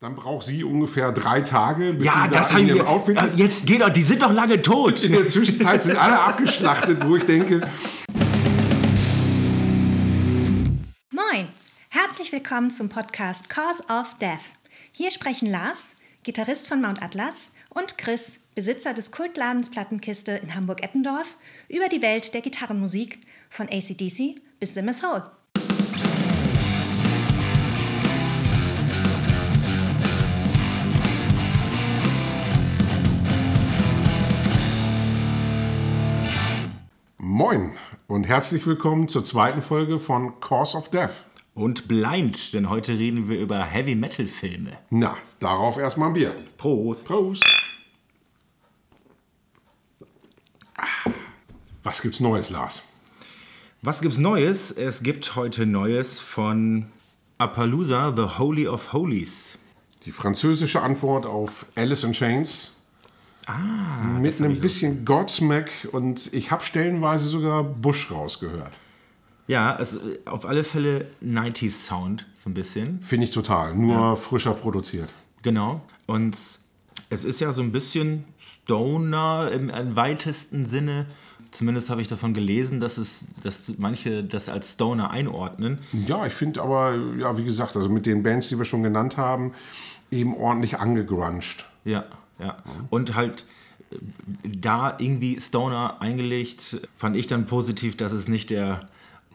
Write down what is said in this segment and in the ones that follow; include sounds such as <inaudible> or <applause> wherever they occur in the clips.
Dann braucht sie ungefähr drei Tage, bis Ja, sie das da in ihrem Outfit Also jetzt geht doch, die sind doch lange tot. In der Zwischenzeit sind alle abgeschlachtet, wo ich denke, Moin! Herzlich willkommen zum Podcast Cause of Death. Hier sprechen Lars, Gitarrist von Mount Atlas, und Chris, Besitzer des Kultladens Plattenkiste in Hamburg-Eppendorf, über die Welt der Gitarrenmusik von ACDC bis Simmers Hole. Moin und herzlich willkommen zur zweiten Folge von Cause of Death. Und blind, denn heute reden wir über Heavy Metal Filme. Na, darauf erstmal ein Bier. Prost. Prost. Was gibt's Neues, Lars? Was gibt's Neues? Es gibt heute Neues von Appaloosa, The Holy of Holies. Die französische Antwort auf Alice in Chains. Ah, mit einem bisschen Godsmack und ich habe stellenweise sogar Bush rausgehört. Ja, also auf alle Fälle 90s Sound, so ein bisschen. Finde ich total. Nur frischer produziert. Genau. Und es ist ja so ein bisschen Stoner im, im weitesten Sinne. Zumindest habe ich davon gelesen, dass, es, dass manche das als Stoner einordnen. Ja, ich finde aber, ja, wie gesagt, also mit den Bands, die wir schon genannt haben, eben ordentlich angegruncht. Ja, ja. Und halt äh, da irgendwie Stoner eingelegt, fand ich dann positiv, dass es nicht der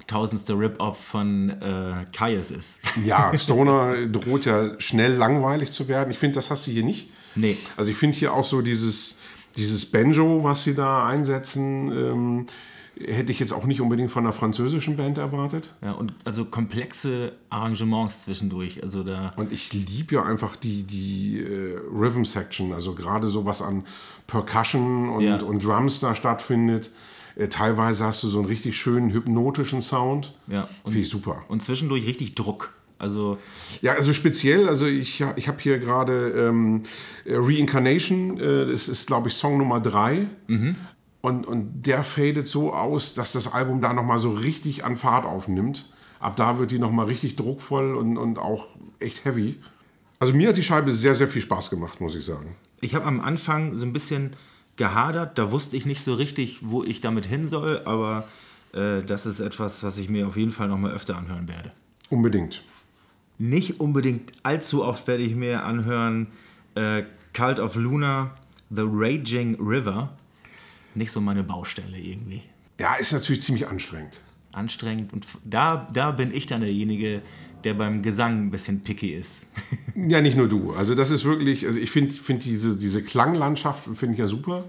tausendste Rip-Off von äh, Kaius ist. <laughs> Ja, Stoner droht ja schnell langweilig zu werden. Ich finde, das hast du hier nicht. Nee. Also ich finde hier auch so dieses, dieses Banjo, was sie da einsetzen, ähm, hätte ich jetzt auch nicht unbedingt von einer französischen Band erwartet. Ja, und also komplexe Arrangements zwischendurch. Also da. Und ich liebe ja einfach die, die äh, Rhythm Section, also gerade so was an Percussion und, Ja. und Drums da stattfindet. Äh, teilweise hast du so einen richtig schönen hypnotischen Sound. Ja. Finde ich super. Und zwischendurch richtig Druck. Also, Ja, also speziell, also ich, ich habe hier gerade ähm, Reincarnation, äh, das ist glaube ich Song Nummer drei. Und, und der fadet so aus, dass das Album da nochmal so richtig an Fahrt aufnimmt. Ab da wird die nochmal richtig druckvoll und, und auch echt heavy. Also mir hat die Scheibe sehr, sehr viel Spaß gemacht, muss ich sagen. ich habe am Anfang so ein bisschen gehadert. Da wusste ich nicht so richtig, wo ich damit hin soll. Aber äh, das ist etwas, was ich mir auf jeden Fall noch mal öfter anhören werde. Unbedingt. Nicht unbedingt allzu oft werde ich mir anhören äh, Cult of Luna, The Raging River. Nicht so meine Baustelle irgendwie. Ja, ist natürlich ziemlich anstrengend. Anstrengend. Und da, da bin ich dann derjenige, der beim Gesang ein bisschen picky ist. <laughs> Ja, nicht nur du. Also das ist wirklich, also ich finde find diese, diese Klanglandschaften finde ich ja super,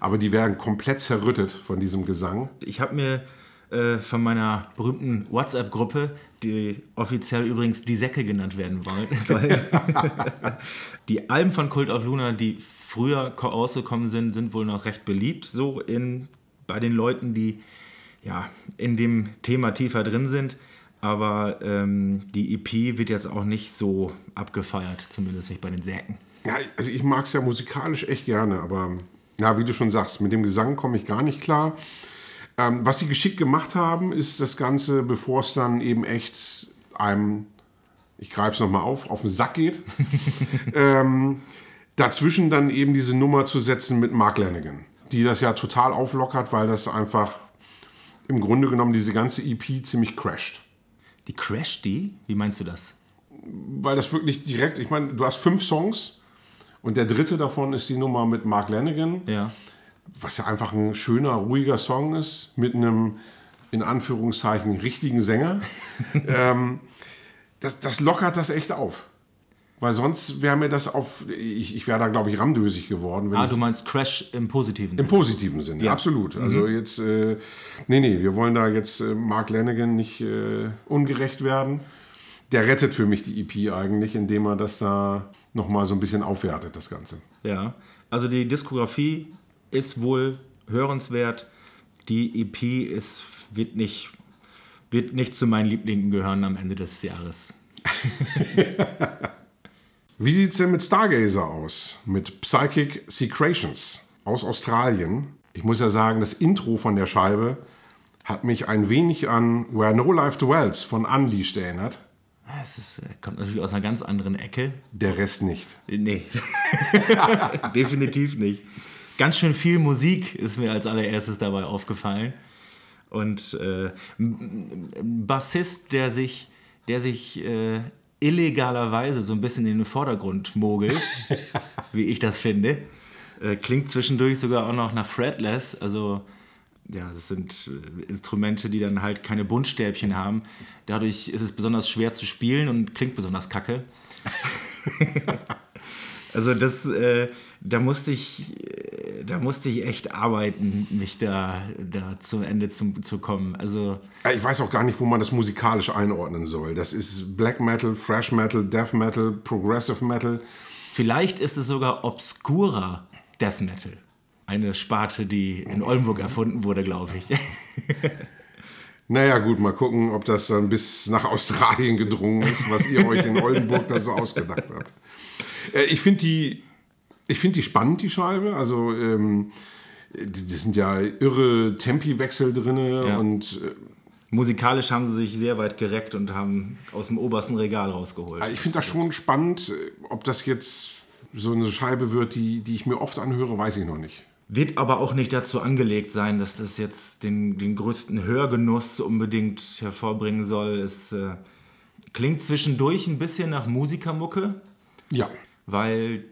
aber die werden komplett zerrüttet von diesem Gesang. Ich habe mir äh, von meiner berühmten WhatsApp-Gruppe, die offiziell übrigens die Säcke genannt werden wollen, <laughs> <laughs> die Alben von Cult of Luna, die früher ko- rausgekommen sind, sind wohl noch recht beliebt, so in, bei den Leuten, die ja, in dem Thema tiefer drin sind. Aber ähm, die EP wird jetzt auch nicht so abgefeiert, zumindest nicht bei den Säcken. Ja, also ich mag es ja musikalisch echt gerne, aber ja, wie du schon sagst, mit dem Gesang komme ich gar nicht klar. Ähm, was sie geschickt gemacht haben, ist das Ganze, bevor es dann eben echt einem, ich greife es nochmal auf, auf den Sack geht, <laughs> ähm, dazwischen dann eben diese Nummer zu setzen mit Mark Lanigan, die das ja total auflockert, weil das einfach im Grunde genommen diese ganze EP ziemlich crasht. Die Crash die? Wie meinst du das? weil das wirklich direkt, ich meine, du hast fünf Songs und der dritte davon ist die Nummer mit Mark Lanigan, Ja. was ja einfach ein schöner, ruhiger Song ist, mit einem, in Anführungszeichen, richtigen Sänger. <laughs> ähm, das, das lockert das echt auf. Weil sonst wäre mir das auf, ich, ich wäre da, glaube ich, ramdösig geworden. Ah, du meinst Crash im Positiven. Im positiven Sinne, absolut. Also jetzt, äh, nee, nee, wir wollen da jetzt äh, Mark Lanigan nicht äh, ungerecht werden. Der rettet für mich die EP eigentlich, indem er das da nochmal so ein bisschen aufwertet, das Ganze. Ja, also die Diskografie ist wohl hörenswert. Die EP ist, wird, nicht, wird nicht zu meinen Lieblingen gehören am Ende des Jahres. <laughs> Wie sieht's denn mit Stargazer aus? Mit Psychic Secretions aus Australien. Ich muss ja sagen, das Intro von der Scheibe hat mich ein wenig an Where No Life Dwells von Unleashed erinnert. es ist, äh, kommt natürlich aus einer ganz anderen Ecke. Der Rest nicht. Nee, <laughs> definitiv nicht. Ganz schön viel Musik ist mir als allererstes dabei aufgefallen. Und äh, ein Bassist, der sich, der sich äh, illegalerweise so ein bisschen in den Vordergrund mogelt, <laughs> wie ich das finde. Äh, klingt zwischendurch sogar auch noch nach Fretless, also ja, das sind äh, Instrumente, die dann halt keine Buntstäbchen haben. Dadurch ist es besonders schwer zu spielen und klingt besonders kacke. <laughs> also das, äh, da musste ich, äh, da musste ich echt arbeiten, mich da, da zum Ende zum, zu kommen. Also ich weiß auch gar nicht, wo man das musikalisch einordnen soll. Das ist Black Metal, Fresh Metal, Death Metal, Progressive Metal. Vielleicht ist es sogar obskurer Death Metal. Eine Sparte, die in Oldenburg erfunden wurde, glaube ich. <laughs> Naja, gut, mal gucken, ob das dann bis nach Australien gedrungen ist, was ihr euch in Oldenburg da so ausgedacht habt. Äh, ich finde die, find die spannend, die Scheibe. Also, ähm, das sind ja irre Tempiwechsel drin ja. und. Äh, Musikalisch haben sie sich sehr weit gereckt und haben aus dem obersten Regal rausgeholt. Ich finde das schon spannend. Ob das jetzt so eine Scheibe wird, die, die ich mir oft anhöre, weiß ich noch nicht. Wird aber auch nicht dazu angelegt sein, dass das jetzt den, den größten Hörgenuss unbedingt hervorbringen soll. Es äh, klingt zwischendurch ein bisschen nach Musikermucke. Ja. Weil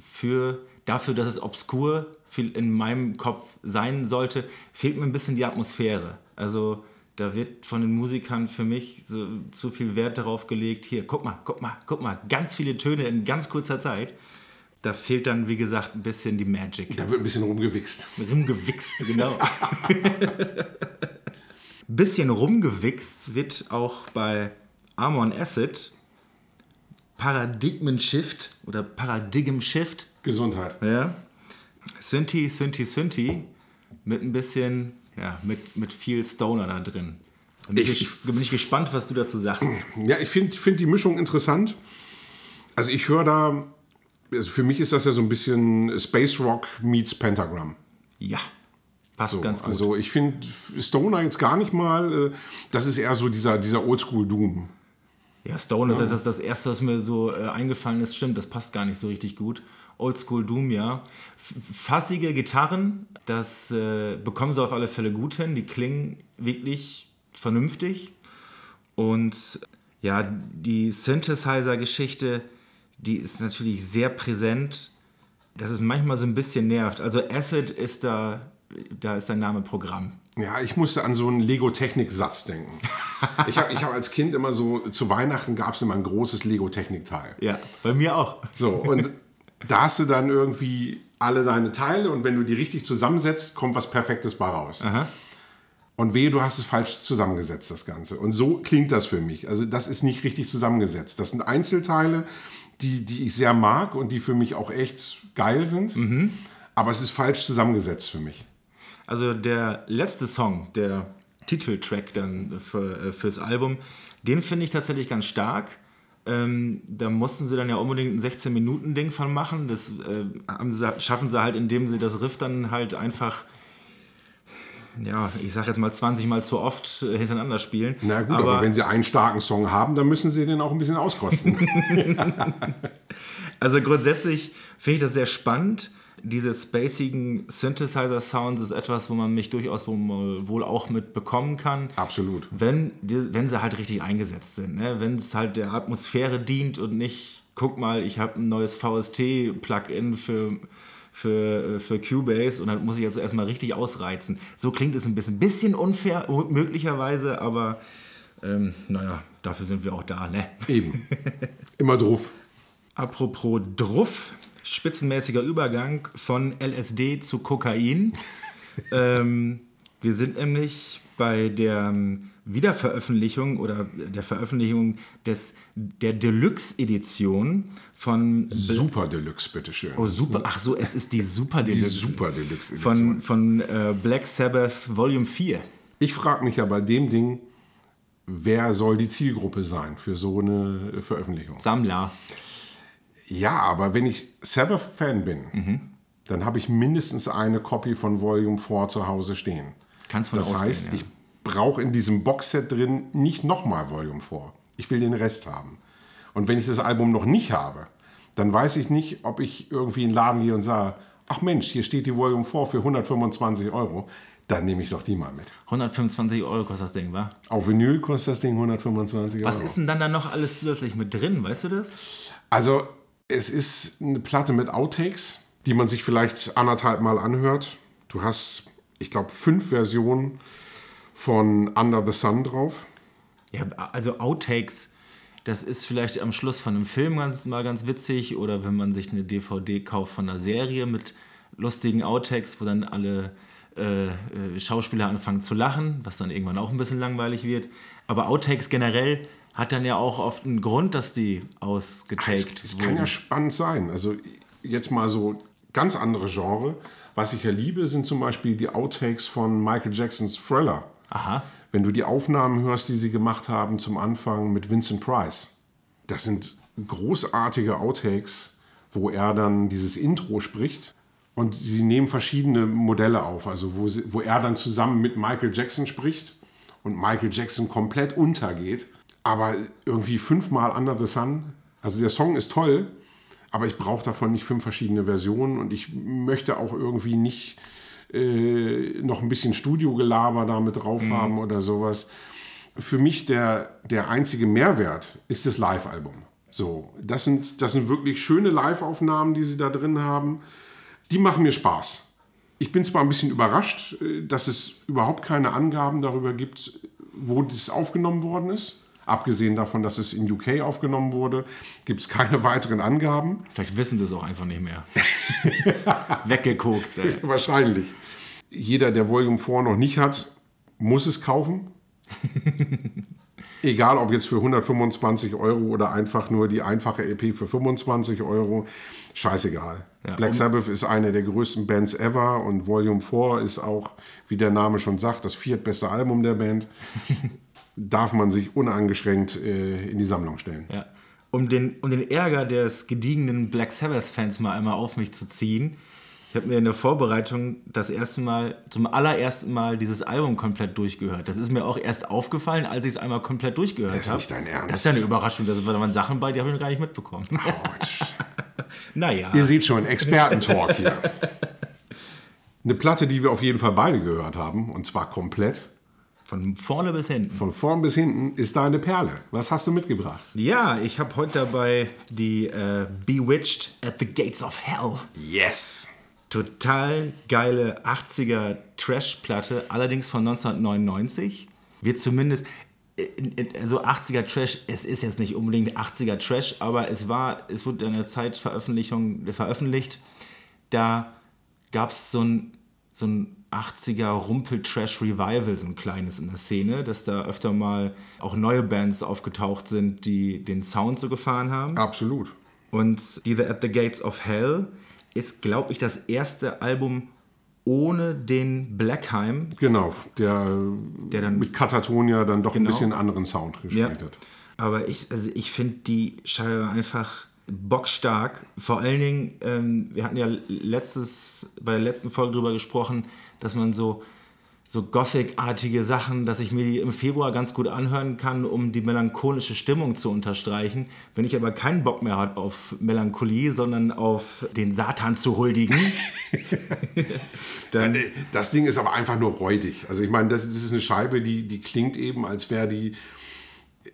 für, dafür, dass es obskur in meinem Kopf sein sollte, fehlt mir ein bisschen die Atmosphäre. Also da wird von den Musikern für mich so, zu viel Wert darauf gelegt, hier, guck mal, guck mal, guck mal, ganz viele Töne in ganz kurzer Zeit da fehlt dann, wie gesagt, ein bisschen die Magic. Da wird ein bisschen rumgewichst. Rumgewichst, genau. <laughs> bisschen rumgewichst wird auch bei Armor Acid Paradigmen Shift oder Paradigm Shift. Gesundheit. Ja. Synthi, Synthi, Synthi mit ein bisschen, ja, mit, mit viel Stoner da drin. Bin ich, ich, bin ich gespannt, was du dazu sagst. <clears throat> Ja, ich finde find die Mischung interessant. Also ich höre da also für mich ist das ja so ein bisschen Space Rock meets Pentagram. Ja, passt so, ganz gut. Also ich finde Stoner jetzt gar nicht mal, äh, das ist eher so dieser, dieser Oldschool-Doom. Ja, Stone ja. ist das, das erste, was mir so äh, eingefallen ist. Stimmt, das passt gar nicht so richtig gut. Oldschool Doom, ja. Fassige Gitarren, das äh, bekommen sie auf alle Fälle gut hin. Die klingen wirklich vernünftig. Und ja, die Synthesizer-Geschichte, die ist natürlich sehr präsent, dass es manchmal so ein bisschen nervt. Also Acid ist da, da ist der Name Programm. Ja, ich musste an so einen Lego-Technik-Satz denken. ich habe ich hab als Kind immer so, zu Weihnachten gab es immer ein großes Lego-Technik-Teil. Ja, bei mir auch. So, und da hast du dann irgendwie alle deine Teile und wenn du die richtig zusammensetzt, kommt was Perfektes bei raus. Aha. Und wehe, du hast es falsch zusammengesetzt, das Ganze. Und so klingt das für mich. Also das ist nicht richtig zusammengesetzt. Das sind Einzelteile, die, die ich sehr mag und die für mich auch echt geil sind. Mhm. Aber es ist falsch zusammengesetzt für mich. Also der letzte Song, der Titeltrack dann für, äh, fürs Album, den finde ich tatsächlich ganz stark. Ähm, da mussten sie dann ja unbedingt ein 16-Minuten-Ding von machen. Das äh, sie, schaffen sie halt, indem sie das Riff dann halt einfach ja, ich sag jetzt mal 20 Mal zu oft äh, hintereinander spielen. Na gut, aber, aber, wenn sie einen starken Song haben, dann müssen sie den auch ein bisschen auskosten. <laughs> also grundsätzlich finde ich das sehr spannend. Diese spacigen Synthesizer-Sounds ist etwas, wo man mich durchaus wohl auch mit bekommen kann. Absolut. Wenn, wenn sie halt richtig eingesetzt sind. Ne? Wenn es halt der Atmosphäre dient und nicht, guck mal, ich habe ein neues VST-Plugin für für, für Cubase und dann muss ich jetzt erstmal richtig ausreizen. So klingt es ein bisschen, bisschen unfair, möglicherweise, aber ähm, naja, dafür sind wir auch da, ne? Eben. <laughs> Immer druff. Apropos druff, spitzenmäßiger Übergang von LSD zu Kokain. <laughs> ähm, wir sind nämlich bei der ähm, Wiederveröffentlichung oder der Veröffentlichung des, der Deluxe-Edition von. Super Deluxe, bitteschön. Oh, super. Ach so, es ist die Super Deluxe. Die Super Deluxe Edition. Von, von äh, Black Sabbath Volume 4. Ich frage mich ja bei dem Ding, wer soll die Zielgruppe sein für so eine Veröffentlichung? Sammler. Ja, aber wenn ich Sabbath-Fan bin, mhm. dann habe ich mindestens eine Copy von Volume 4 zu Hause stehen. Kannst von Das ausgehen, heißt, ja. ich brauche in diesem Boxset drin nicht nochmal Volume 4. Ich will den Rest haben. Und wenn ich das Album noch nicht habe, dann weiß ich nicht, ob ich irgendwie in den Laden gehe und sage, ach Mensch, hier steht die Volume 4 für 125 Euro. Dann nehme ich doch die mal mit. 125 Euro kostet das Ding, wa? Auf Vinyl kostet das Ding 125 Euro. Was ist denn dann da noch alles zusätzlich mit drin, weißt du das? Also, es ist eine Platte mit Outtakes, die man sich vielleicht anderthalb Mal anhört. Du hast, ich glaube, fünf Versionen von Under the Sun drauf. Ja, also Outtakes, das ist vielleicht am Schluss von einem Film ganz, mal ganz witzig oder wenn man sich eine DVD kauft von einer Serie mit lustigen Outtakes, wo dann alle äh, äh, Schauspieler anfangen zu lachen, was dann irgendwann auch ein bisschen langweilig wird. Aber Outtakes generell hat dann ja auch oft einen Grund, dass die ausgetaked Es, es kann ja spannend sein. Also jetzt mal so ganz andere Genre. Was ich ja liebe, sind zum Beispiel die Outtakes von Michael Jacksons Thriller. Aha. Wenn du die Aufnahmen hörst, die sie gemacht haben zum Anfang mit Vincent Price. Das sind großartige Outtakes, wo er dann dieses Intro spricht. Und sie nehmen verschiedene Modelle auf, also wo, sie, wo er dann zusammen mit Michael Jackson spricht und Michael Jackson komplett untergeht. Aber irgendwie fünfmal Under the Sun. Also der Song ist toll, aber ich brauche davon nicht fünf verschiedene Versionen und ich möchte auch irgendwie nicht äh, noch ein bisschen Studiogelaber damit drauf Mhm. haben oder sowas. Für mich der, der einzige Mehrwert ist das Live-Album. So, das sind, das sind wirklich schöne Live-Aufnahmen, die sie da drin haben. Die machen mir Spaß. Ich bin zwar ein bisschen überrascht, äh, dass es überhaupt keine Angaben darüber gibt, wo das aufgenommen worden ist. Abgesehen davon, dass es in UK aufgenommen wurde, gibt es keine <laughs> weiteren Angaben. Vielleicht wissen sie es auch einfach nicht mehr. <laughs> Weggekokst, ey. <laughs> Wahrscheinlich. Jeder, der Volume 4 noch nicht hat, muss es kaufen. Egal, ob jetzt für 125 Euro oder einfach nur die einfache EP für 25 Euro. Scheißegal. Ja, Black Sabbath ist eine der größten Bands ever und Volume 4 ist auch, wie der Name schon sagt, das viertbeste Album der Band. Darf man sich uneingeschränkt äh, in die Sammlung stellen. Ja. Um den, um den Ärger des gediegenen Black Sabbath-Fans mal einmal auf mich zu ziehen. Ich habe mir in der Vorbereitung das erste Mal, zum allerersten Mal dieses Album komplett durchgehört. Das ist mir auch erst aufgefallen, als ich es einmal komplett durchgehört habe. Das ist nicht dein Ernst. Das ist ja eine Überraschung. Da waren Sachen bei, die habe ich noch gar nicht mitbekommen. Autsch. <laughs> naja. Ihr seht schon, Expertentalk hier. Eine Platte, die wir auf jeden Fall beide gehört haben, und zwar komplett, Von vorne bis hinten. von vorn bis hinten, ist da eine Perle. Was hast du mitgebracht? Ja, ich habe heute dabei die äh, Bewitched at the Gates of Hell. Yes! Total geile 80er Trash-Platte, allerdings von 1999. Wird zumindest, äh, äh, so 80er Trash, es ist jetzt nicht unbedingt 80er Trash, aber es war, es wurde in der Zeitveröffentlichung veröffentlicht. Da gab es so ein, so ein 80er Rumpel-Trash-Revival, so ein kleines in der Szene, dass da öfter mal auch neue Bands aufgetaucht sind, die den Sound so gefahren haben. Absolut. Und Either at the Gates of Hell ist, glaube ich, das erste Album ohne den Blackheim. Genau, der, Der dann- mit Katatonia dann doch ein Genau. bisschen anderen Sound gespielt hat. Aber ich, also ich finde die Scheibe einfach bockstark. Vor allen Dingen, ähm, wir hatten ja letztes, bei der letzten Folge drüber gesprochen, dass man so, so Gothic-artige Sachen, dass ich mir die im Februar ganz gut anhören kann, um die melancholische Stimmung zu unterstreichen. Wenn ich aber keinen Bock mehr habe auf Melancholie, sondern auf den Satan zu huldigen, <laughs> <laughs> dann Das Ding ist aber einfach nur räudig. Also ich meine, das, das ist eine Scheibe, die, die klingt eben, als wäre die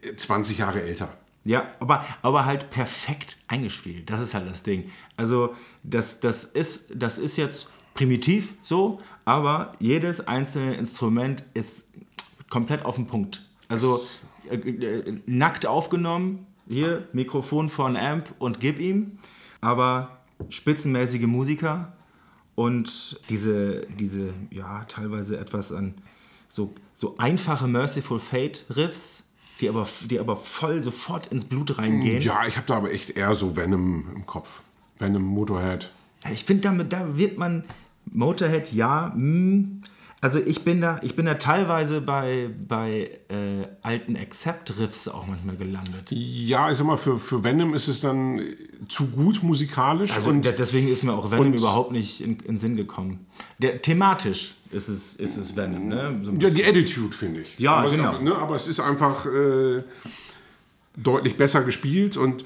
äh, 20 Jahre älter. Ja, aber, aber halt perfekt eingespielt. Das ist halt das Ding. Also, das, das, ist, das ist jetzt primitiv so, aber jedes einzelne Instrument ist komplett auf den Punkt. Also, äh, äh, nackt aufgenommen, hier Mikrofon von Amp und gib ihm, aber spitzenmäßige Musiker und diese, diese ja, teilweise etwas an so, so einfache Merciful Fate Riffs, die aber, die aber voll sofort ins Blut reingehen. Ja, ich habe da aber echt eher so Venom im Kopf. Venom, Motorhead. Ich finde, damit da wird man Motorhead, ja. Mh, also ich bin da, ich bin da teilweise bei, bei äh, alten Accept-Riffs auch manchmal gelandet. Ja, ich sag mal, für, für Venom ist es dann zu gut musikalisch. Also und deswegen ist mir auch Venom überhaupt nicht in, in Sinn gekommen. Der, thematisch ist es, ist es Venom, ne? So ja, die Attitude, finde ich. Ja, aber, genau. Aber, ne, aber es ist einfach. Äh, deutlich besser gespielt und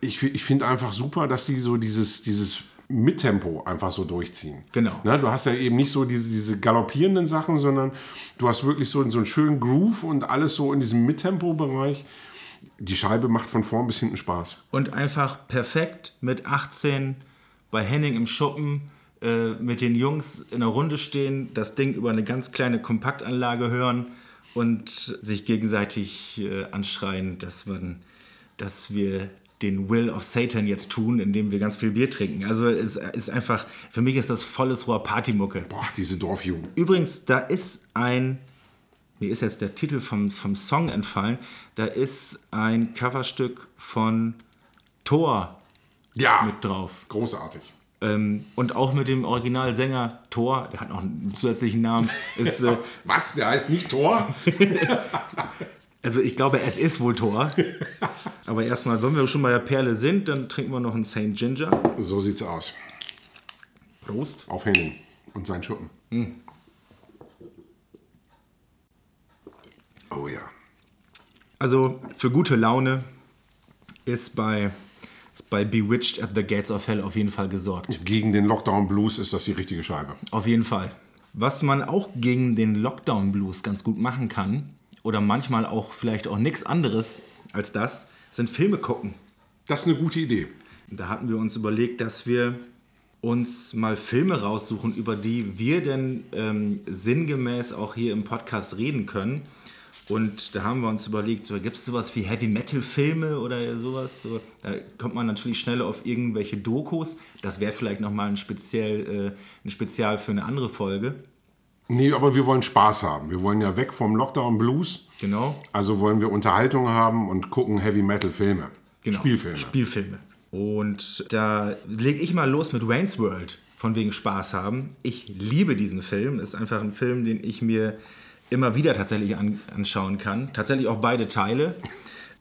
ich, ich finde einfach super, dass die so dieses, dieses Mittempo einfach so durchziehen. Genau. Ne, du hast ja eben nicht so diese, diese galoppierenden Sachen, sondern du hast wirklich so, so einen schönen Groove und alles so in diesem Mittempo-Bereich. Die Scheibe macht von vorn bis hinten Spaß. Und einfach perfekt mit 18 bei Henning im Schuppen äh, mit den Jungs in der Runde stehen, das Ding über eine ganz kleine Kompaktanlage hören und sich gegenseitig äh, anschreien, dass, man, dass wir den Will of Satan jetzt tun, indem wir ganz viel Bier trinken. Also es ist einfach, für mich ist das volles Rohr Partymucke. Boah, diese Dorfjugend. Übrigens, da ist ein, mir ist jetzt der Titel vom, vom Song entfallen, da ist ein Coverstück von Thor Ja, mit drauf. großartig. Ähm, und auch mit dem Originalsänger Thor, der hat noch einen zusätzlichen Namen, <laughs> ist, äh, Was? Der heißt nicht Thor? <laughs> also ich glaube, es ist wohl Thor. <laughs> Aber erstmal, wenn wir schon bei der Perle sind, dann trinken wir noch einen St. Ginger. So sieht's aus. Prost. Auf Henning und sein Schuppen. Oh ja. Also für gute Laune ist bei, ist bei Bewitched at the Gates of Hell auf jeden Fall gesorgt. Gegen den Lockdown Blues ist das die richtige Scheibe. Auf jeden Fall. Was man auch gegen den Lockdown Blues ganz gut machen kann, oder manchmal auch vielleicht auch nichts anderes als das, sind Filme gucken. Das ist eine gute Idee. Da hatten wir uns überlegt, dass wir uns mal Filme raussuchen, über die wir denn ähm, sinngemäß auch hier im Podcast reden können. Und da haben wir uns überlegt, so, gibt es sowas wie Heavy Metal Filme oder sowas? So, da kommt man natürlich schnell auf irgendwelche Dokus. Das wäre vielleicht nochmal ein Speziell, äh, ein Spezial für eine andere Folge. Nee, aber wir wollen Spaß haben. Wir wollen ja weg vom Lockdown Blues. Genau. Also wollen wir Unterhaltung haben und gucken Heavy Metal Filme. Genau. Spielfilme. Spielfilme. Und da lege ich mal los mit Wayne's World, von wegen Spaß haben. Ich liebe diesen Film. Ist einfach ein Film, den ich mir immer wieder tatsächlich an, anschauen kann. Tatsächlich auch beide Teile.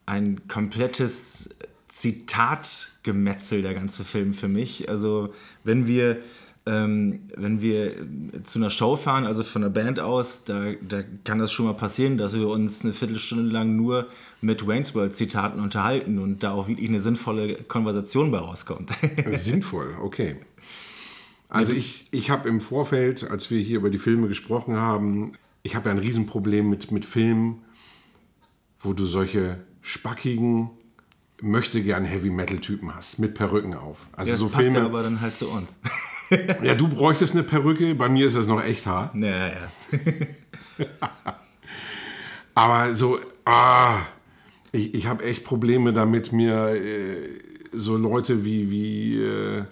Ein komplettes Zitatgemetzel, der ganze Film für mich. Also, wenn wir. Ähm, wenn wir zu einer Show fahren, also von der Band aus, da, da kann das schon mal passieren, dass wir uns eine Viertelstunde lang nur mit Wayne's World Zitaten unterhalten und da auch wirklich eine sinnvolle Konversation bei rauskommt. <laughs> Sinnvoll, okay. Also ich, ich habe im Vorfeld, als wir hier über die Filme gesprochen haben, ich habe ja ein Riesenproblem mit, mit Filmen, wo du solche spackigen, möchte gern Heavy Metal Typen hast, mit Perücken auf. Also das so passt Filme. ja aber dann halt zu uns. <laughs> Ja, du bräuchtest eine Perücke, bei mir ist das noch echt hart. Ja, ja. <laughs> Aber so, ah, ich, ich habe echt Probleme damit, mir äh, so Leute wie, wie äh,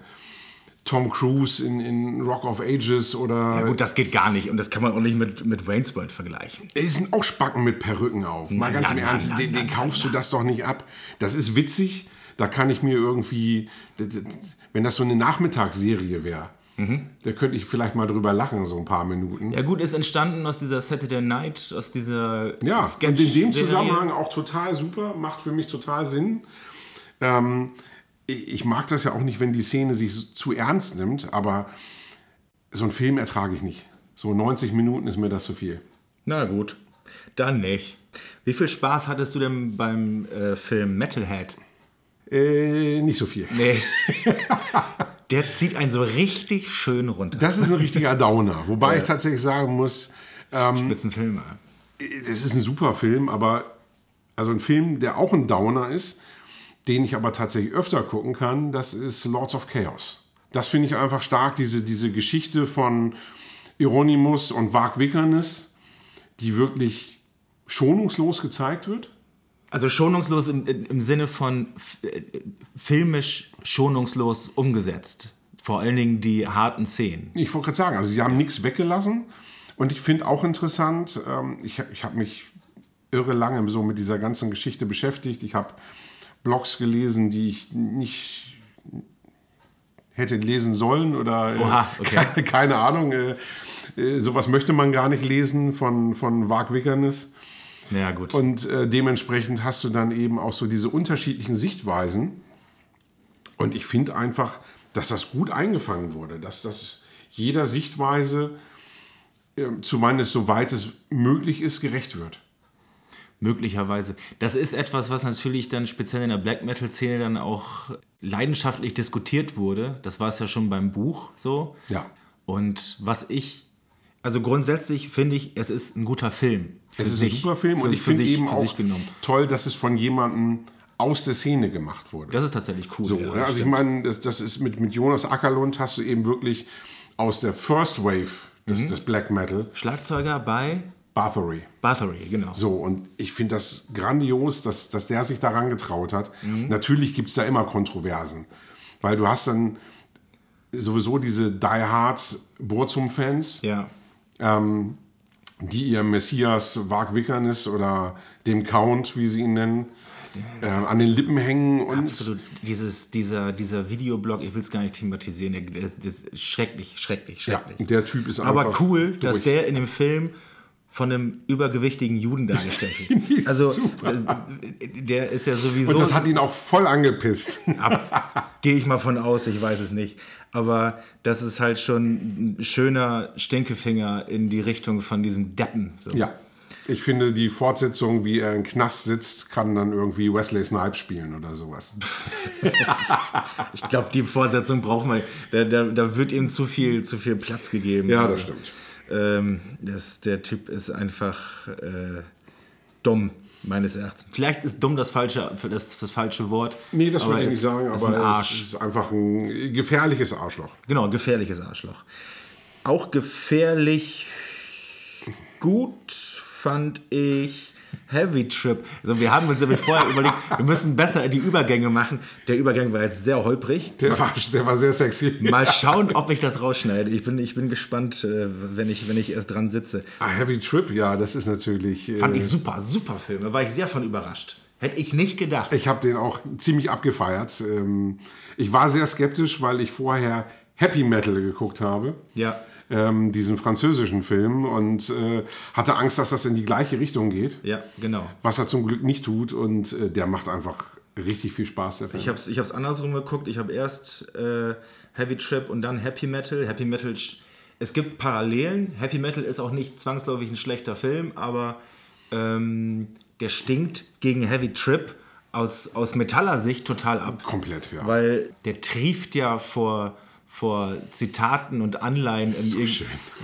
Tom Cruise in, in Rock of Ages oder. Ja, gut, das geht gar nicht und das kann man auch nicht mit, mit Wayne's World vergleichen. Es sind auch Spacken mit Perücken auf. Mal Na, ganz na, im Ernst, na, den, den kaufst du das doch nicht ab. Das ist witzig. Da kann ich mir irgendwie, d- d- wenn das so eine Nachmittagsserie wäre, da könnte ich vielleicht mal drüber lachen, so ein paar Minuten. Ja gut, ist entstanden aus dieser Saturday Night, aus dieser Ja, und in dem Sketch-Serie. Zusammenhang auch total super, macht für mich total Sinn. Ähm, ich, ich mag das ja auch nicht, wenn die Szene sich zu ernst nimmt, aber so einen Film ertrage ich nicht. So 90 Minuten ist mir das zu viel. Na gut, dann nicht. Wie viel Spaß hattest du denn beim äh, Film Metalhead? Äh, nicht so viel. Nee. <laughs> Der zieht einen so richtig schön runter. Das ist ein richtiger Downer. Wobei ich tatsächlich sagen muss, Spitzenfilme. das ist ein super Film, aber also ein Film, der auch ein Downer ist, den ich aber tatsächlich öfter gucken kann, das ist Lords of Chaos. Das finde ich einfach stark, diese, diese Geschichte von Hieronymus und Varg Vikernes, die wirklich schonungslos gezeigt wird. Also schonungslos im, im Sinne von äh, filmisch schonungslos umgesetzt. Vor allen Dingen die harten Szenen. Ich wollte gerade sagen, also sie haben nichts weggelassen. Und ich finde auch interessant, ähm, ich, ich habe mich irre lange so mit dieser ganzen Geschichte beschäftigt. Ich habe Blogs gelesen, die ich nicht hätte lesen sollen oder äh, Oha, okay. <laughs> keine, keine Ahnung. Äh, äh, sowas möchte man gar nicht lesen von, von Varg Vikernes. Ja, gut. Und äh, dementsprechend hast du dann eben auch so diese unterschiedlichen Sichtweisen. Und ich finde einfach, dass das gut eingefangen wurde, dass das jeder Sichtweise, äh, zumindest soweit es möglich ist, gerecht wird. möglicherweise. Das ist etwas, was natürlich dann speziell in der Black Metal-Szene dann auch leidenschaftlich diskutiert wurde. Das war es ja schon beim Buch so. Ja. Und was ich, also grundsätzlich finde ich, es ist ein guter Film. Es ist sich, ein super Film für, und ich finde eben auch toll, dass es von jemandem aus der Szene gemacht wurde. Das ist tatsächlich cool. So, ja, ne? also ich meine, das, das ist mit, mit Jonas Ackerlund hast du eben wirklich aus der First Wave des, Mhm. des Black Metal Schlagzeuger bei Bathory. Bathory, genau. So, und ich finde das grandios, dass, dass der sich daran getraut hat. Mhm. Natürlich gibt es da immer Kontroversen, weil du hast dann sowieso diese Die Hard Burzum-Fans, Ja. ähm, die ihr Messias Wag Wickernis oder dem Count, wie sie ihn nennen, äh, an den Lippen hängen und Absolut. Dieses, dieser, dieser Videoblog, ich will es gar nicht thematisieren, der- das, das ist schrecklich, schrecklich, ja, schrecklich. der Typ ist Aber einfach cool, dass durch. der in dem Film von einem übergewichtigen Juden dargestellt wird. <laughs> Also, äh, der ist ja sowieso. Und das hat ihn auch voll angepisst. Gehe ich mal von aus, ich weiß es nicht. Aber das ist halt schon ein schöner Stinkefinger in die Richtung von diesem Deppen. So. ja. Ich finde, die Fortsetzung, wie er im Knast sitzt, kann dann irgendwie Wesley Snipes spielen oder sowas. <laughs> Ich glaube, die Fortsetzung braucht man. Da, da, da wird ihm zu viel, zu viel Platz gegeben. Ja, das stimmt. Ähm, das, der Typ ist einfach äh, dumm, meines Erachtens. Vielleicht ist dumm das falsche, das, das falsche Wort. Nee, das aber würde ich nicht sagen, ist ein aber es Arsch. ist einfach ein gefährliches Arschloch. Genau, gefährliches Arschloch. Auch gefährlich gut fand ich Heavy Trip. Also wir haben uns nämlich vorher überlegt, wir müssen besser die Übergänge machen. Der Übergang war jetzt sehr holprig. Der war, der war sehr sexy. Mal schauen, ob ich das rausschneide. Ich bin, ich bin gespannt, äh, wenn ich, wenn ich erst dran sitze. Ah, Heavy Trip, ja, das ist natürlich. äh, Fand ich super, super Film. Da war ich sehr von überrascht. Hätte ich nicht gedacht. Ich habe den auch ziemlich abgefeiert. Ähm, Ich war sehr skeptisch, weil ich vorher Happy Metal geguckt habe. Ja. Ähm, diesen französischen Film und äh, hatte Angst, dass das in die gleiche Richtung geht. Ja, genau. Was er zum Glück nicht tut und äh, der macht einfach richtig viel Spaß. Der Film. Ich habe es ich hab's andersrum geguckt. Ich habe erst äh, Heavy Trip und dann Happy Metal. Happy Metal, es gibt Parallelen. Happy Metal ist auch nicht zwangsläufig ein schlechter Film, aber ähm, der stinkt gegen Heavy Trip aus, aus Metaller Sicht total ab. Komplett, ja. Weil der trieft ja vor, vor Zitaten und Anleihen. So.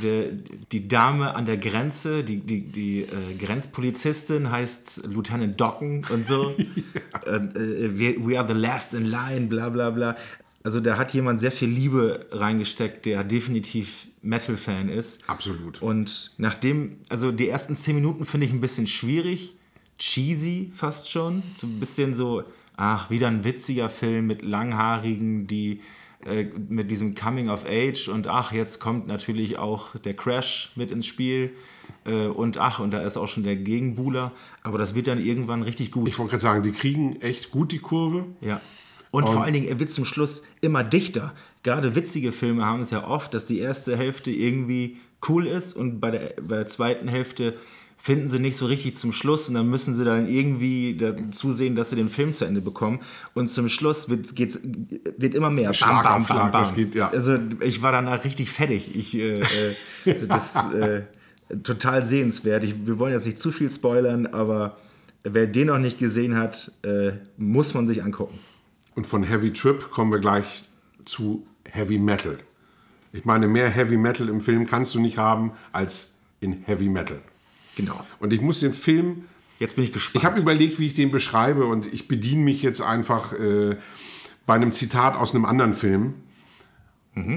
Der, die Dame an der Grenze, die, die, die äh, Grenzpolizistin heißt Lieutenant Docken und so. <laughs> äh, äh, we, we are the last in line, bla bla bla. Also da hat jemand sehr viel Liebe reingesteckt, der definitiv Metal-Fan ist. Absolut. Und nachdem, also die ersten zehn Minuten finde ich ein bisschen schwierig, cheesy fast schon, so ein bisschen so, ach, wieder ein witziger Film mit Langhaarigen, die äh, mit diesem Coming of Age und ach, jetzt kommt natürlich auch der Crash mit ins Spiel äh, und ach, und da ist auch schon der Gegenbuhler, aber das wird dann irgendwann richtig gut. Ich wollte gerade sagen, die kriegen echt gut die Kurve. Ja. Und, vor allen Dingen, er wird zum Schluss immer dichter. Gerade witzige Filme haben es ja oft, dass die erste Hälfte irgendwie cool ist und bei der, bei der zweiten Hälfte finden sie nicht so richtig zum Schluss und dann müssen sie dann irgendwie da zusehen, dass sie den Film zu Ende bekommen. Und zum Schluss wird, geht's, wird immer mehr. Schlag auf Schlag, das geht, ja. Also ich war danach richtig fertig. Ich, äh, äh, das <laughs> äh, total sehenswert. Ich, wir wollen jetzt nicht zu viel spoilern, aber wer den noch nicht gesehen hat, äh, muss man sich angucken. Und von Heavy Trip kommen wir gleich zu Heavy Metal. Ich meine, mehr Heavy Metal im Film kannst du nicht haben als in Heavy Metal. Genau. Und ich muss den Film Jetzt bin ich gespannt. Ich habe überlegt, wie ich den beschreibe und ich bediene mich jetzt einfach äh, bei einem Zitat aus einem anderen Film.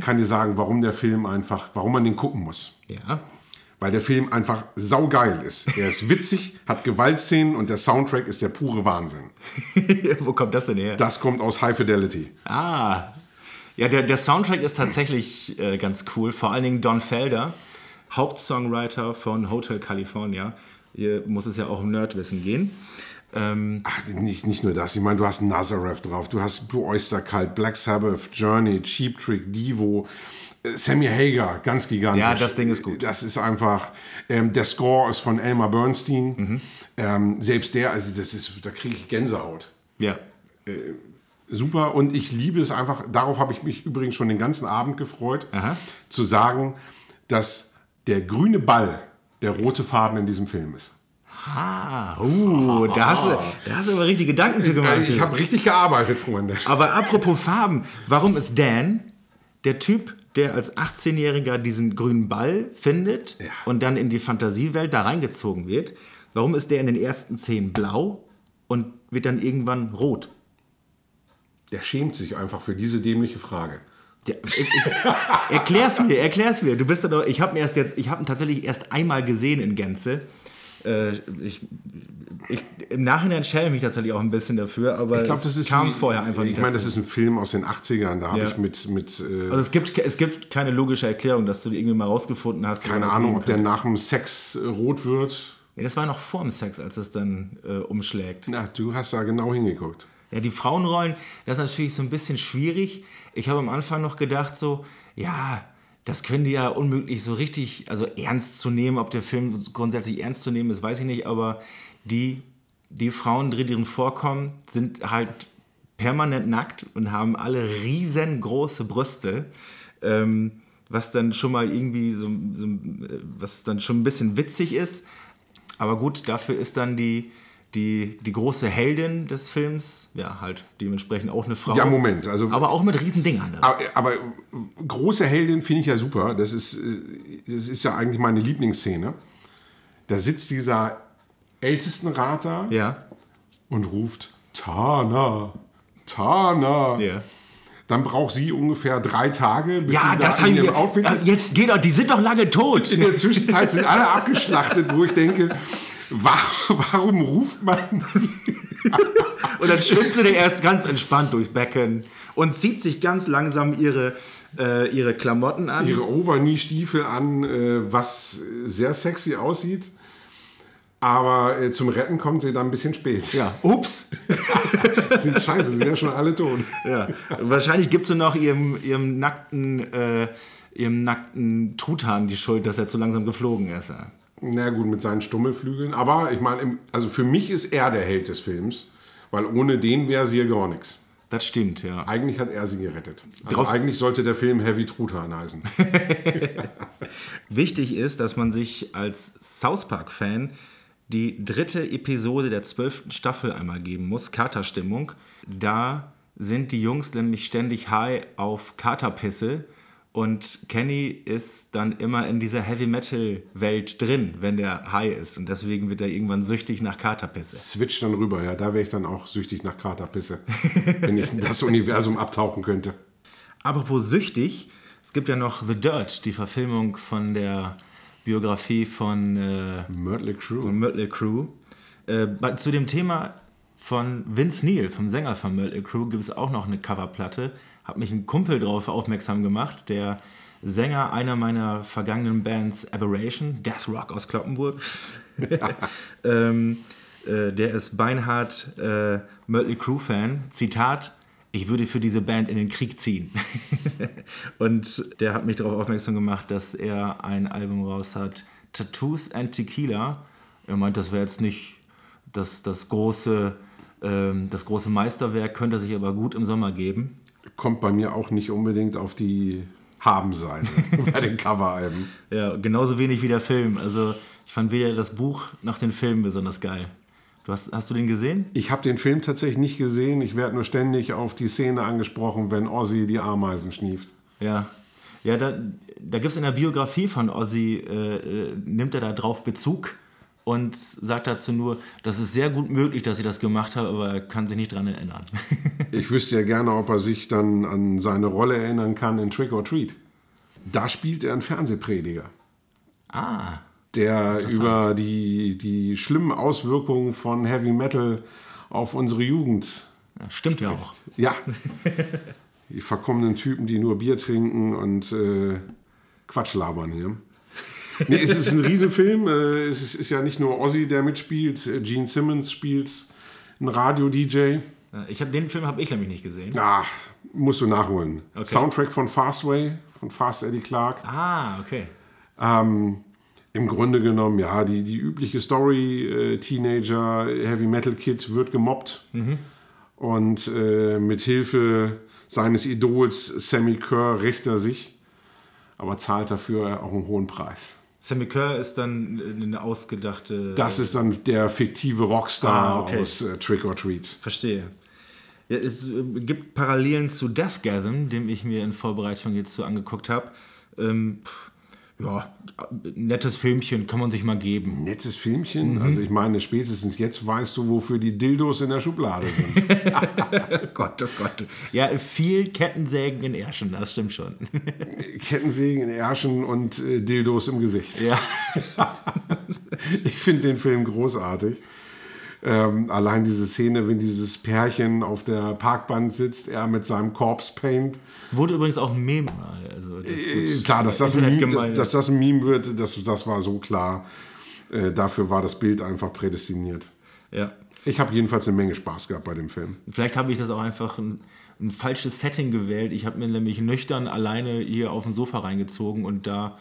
Kann dir sagen, warum der Film einfach, warum man den gucken muss. ja. Weil der Film einfach saugeil ist. Er ist witzig, hat Gewaltszenen und der Soundtrack ist der pure Wahnsinn. <laughs> Wo kommt das denn her? Das kommt aus High Fidelity. ah. Ja, der, der Soundtrack ist tatsächlich äh, ganz cool. Vor allen Dingen Don Felder, Hauptsongwriter von Hotel California. Hier muss es ja auch um Nerdwissen gehen. Ähm, Ach, nicht, nicht nur das. Ich meine, du hast Nazareth drauf, du hast Blue Oyster Cult, Black Sabbath, Journey, Cheap Trick, Divo, äh, Sammy Hagar, ganz gigantisch. Ja, das Ding ist gut. Das ist einfach, ähm, der Score ist von Elmar Bernstein. Mhm. Ähm, selbst der, also das ist, da kriege ich Gänsehaut. ja. Super und ich liebe es einfach, darauf habe ich mich übrigens schon den ganzen Abend gefreut, Aha. zu sagen, dass der grüne Ball der rote Faden in diesem Film ist. Ah, uh, da hast, du, da hast du aber richtig Gedanken zu gemacht. Ich habe richtig gearbeitet, Freunde. Aber apropos Farben, warum ist Dan der Typ, der als 18-Jähriger diesen grünen Ball findet Ja. und dann in die Fantasiewelt da reingezogen wird? Warum ist der in den ersten Szenen blau und wird dann irgendwann rot? Der schämt sich einfach für diese dämliche Frage. Ja, erklär's mir, erklär's mir. Du bist doch, ich habe ihn erst jetzt, ich habe ihn tatsächlich erst einmal gesehen in Gänze. Äh, ich, ich, Im Nachhinein schäme ich mich tatsächlich auch ein bisschen dafür, aber Ich glaube, das kam wie- vorher einfach nicht Ich meine, das ist ein Film aus den 80ern. Da habe Ja. ich mit, mit äh, Also es gibt, es gibt keine logische Erklärung, dass du die irgendwie mal rausgefunden hast. keine Ahnung, ob der nach dem Sex äh, rot wird. Nee, das war noch vor dem Sex, als es dann äh, umschlägt. Na, du hast da genau hingeguckt. Ja, die Frauenrollen, das ist natürlich so ein bisschen schwierig. Ich habe am Anfang noch gedacht, so, ja, das können die ja unmöglich so richtig, also ernst zu nehmen. Ob der Film grundsätzlich ernst zu nehmen ist, weiß ich nicht, aber die, die Frauen, die drin vorkommen, sind halt permanent nackt und haben alle riesengroße Brüste. Ähm, was dann schon mal irgendwie so, so, äh, was dann schon ein bisschen witzig ist. Aber gut, dafür ist dann die, die, die große Heldin des Films, ja, halt dementsprechend auch eine Frau. Ja, Moment, also- Aber auch mit riesen Dingern. Aber, aber große Heldin finde ich ja super. Das ist, das ist ja eigentlich meine Lieblingsszene. Da sitzt dieser Ältestenrater Ja. und ruft Tana, Tana. Ja. Dann braucht sie ungefähr drei Tage, bis Ja, sie das da in ihrem. Outfit ist. Also jetzt geht doch, die sind doch lange tot. In der Zwischenzeit sind alle <laughs> abgeschlachtet, wo ich denke, wa- warum ruft man die? Und dann schwimmt sie erst ganz entspannt durchs Becken und zieht sich ganz langsam ihre, äh, ihre Klamotten an. ihre Overknee-Stiefel an, äh, was sehr sexy aussieht. Aber äh, zum Retten kommt sie dann ein bisschen spät. ja, ups. <laughs> Sind scheiße, sind ja schon alle tot. Ja. Wahrscheinlich gibst du noch ihrem, ihrem nackten, äh, ihrem nackten Truthahn die Schuld, dass er zu langsam geflogen ist. Ja. Na gut, mit seinen Stummelflügeln. Aber ich meine, also für mich ist er der Held des Films, weil ohne den wäre sie ja gar nichts. Das stimmt, ja. Eigentlich hat er sie gerettet. Also Drauf- eigentlich sollte der Film Heavy Truthahn heißen. <laughs> Wichtig ist, dass man sich als South Park-Fan die dritte Episode der zwölften Staffel einmal geben muss, Katerstimmung. Da sind die Jungs nämlich ständig high auf Katerpisse und Kenny ist dann immer in dieser Heavy-Metal-Welt drin, wenn der high ist. Und deswegen wird er irgendwann süchtig nach Katerpisse. Switch dann rüber, ja. Da wäre ich dann auch süchtig nach Katerpisse, <laughs> wenn ich in das Universum abtauchen könnte. Apropos süchtig, es gibt ja noch The Dirt, die Verfilmung von der Biografie von äh, Mötley Crew. von Mötley Crew. Äh, zu dem Thema von Vince Neil, vom Sänger von Mötley Crew, gibt es auch noch eine Coverplatte. Hat mich ein Kumpel darauf aufmerksam gemacht, der Sänger einer meiner vergangenen Bands Aberration, Death Rock aus Kloppenburg. <laughs> ähm, äh, der ist beinhart äh, Mötley Crew-Fan. Zitat, ich würde für diese Band in den Krieg ziehen. <laughs> Und der hat mich darauf aufmerksam gemacht, dass er ein Album raus hat, Tattoos and Tequila. Er meint, das wäre jetzt nicht das, das, große, ähm, das große Meisterwerk, könnte sich aber gut im Sommer geben. Kommt bei mir auch nicht unbedingt auf die Habenseite <laughs> bei den Coveralben. Ja, genauso wenig wie der Film. Also ich fand weder das Buch noch den Film besonders geil. Du hast, hast du den gesehen? Ich habe den Film tatsächlich nicht gesehen. Ich werde nur ständig auf die Szene angesprochen, wenn Ozzy die Ameisen schnieft. Ja. Ja, da, da gibt es in der Biografie von Ozzy, äh, äh, nimmt er da drauf Bezug und sagt dazu nur, das ist sehr gut möglich, dass ich das gemacht habe, aber er kann sich nicht dran erinnern. <laughs> Ich wüsste ja gerne, ob er sich dann an seine Rolle erinnern kann in Trick or Treat. Da spielt er einen Fernsehprediger, ah, der über die, die schlimmen Auswirkungen von Heavy Metal auf unsere Jugend. ja, stimmt ja auch. Ja. <laughs> Die verkommenen Typen, die nur Bier trinken und äh, Quatsch labern hier. Nee, es ist ein Riesenfilm. Äh, es ist, ist ja nicht nur Ozzy, der mitspielt. Äh, Gene Simmons spielt, ein Radio-DJ. Ich hab, den Film habe ich nämlich nicht gesehen. Ah, musst du nachholen. Soundtrack von Fastway, von Fast Eddie Clark. Ah, okay. Ähm, Im Grunde genommen, ja, die, die übliche Story, äh, Teenager, Heavy Metal Kid wird gemobbt und äh, mit Hilfe seines Idols Sammy Kerr rächt er sich, aber zahlt dafür auch einen hohen Preis. Sammy Kerr ist dann eine ausgedachte. Das ist dann der fiktive Rockstar Ah, okay. aus äh, Trick or Treat. Verstehe. Ja, es äh, gibt Parallelen zu Deathgasm, dem ich mir in Vorbereitung jetzt so angeguckt habe. Ähm, pff, ja, nettes Filmchen kann man sich mal geben. Nettes Filmchen. Mhm. Also ich meine, spätestens jetzt weißt du, wofür die Dildos in der Schublade sind. <laughs> Gott, oh Gott. Ja, viel Kettensägen in Ärschen, das stimmt schon. <laughs> Kettensägen in Ärschen und äh, Dildos im Gesicht. ja. <laughs> Ich finde den Film großartig. Ähm, allein diese Szene, wenn dieses Pärchen auf der Parkbank sitzt, er mit seinem Corpse Paint. Wurde übrigens auch ein Meme. Also das Äh, klar, dass das, ein Meme, dass, dass das ein Meme wird, das, das war so klar. Äh, dafür war das Bild einfach prädestiniert. Ja. Ich habe jedenfalls eine Menge Spaß gehabt bei dem Film. Vielleicht habe ich das auch einfach ein, ein falsches Setting gewählt. Ich habe mir nämlich nüchtern alleine hier auf dem Sofa reingezogen und da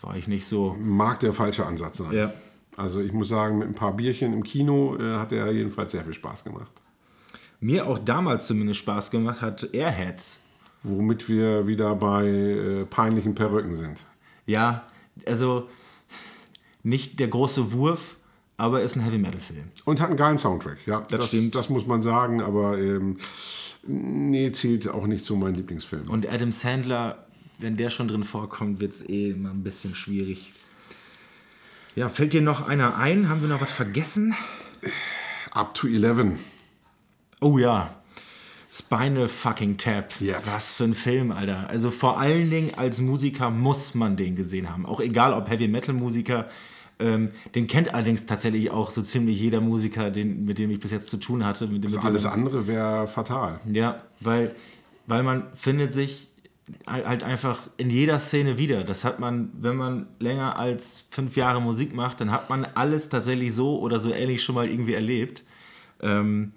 war ich nicht so. Mag der falsche Ansatz sein. Ja. Also ich muss sagen, mit ein paar Bierchen im Kino äh, hat er jedenfalls sehr viel Spaß gemacht. Mir auch damals zumindest Spaß gemacht hat Airheads. Womit wir wieder bei äh, peinlichen Perücken sind. Ja, also nicht der große Wurf, aber ist ein Heavy Metal Film. Und hat einen geilen Soundtrack, ja. Das, stimmt. das muss man sagen, aber ähm, nee, zählt auch nicht zu meinen Lieblingsfilmen. Und Adam Sandler, wenn der schon drin vorkommt, wird es eh immer ein bisschen schwierig. Ja, fällt dir noch einer ein? Haben wir noch was vergessen? Up to 11. Oh ja. Spinal fucking Tap. Ja. Was für ein Film, Alter. Also vor allen Dingen als Musiker muss man den gesehen haben. Auch egal ob Heavy Metal Musiker. Ähm, den kennt allerdings tatsächlich auch so ziemlich jeder Musiker, den, mit dem ich bis jetzt zu tun hatte. Mit dem, mit dem Alles andere wäre fatal. Ja, weil, weil man findet sich halt einfach in jeder Szene wieder. Das hat man, wenn man länger als fünf Jahre Musik macht, dann hat man alles tatsächlich so oder so ähnlich schon mal irgendwie erlebt. Ähm,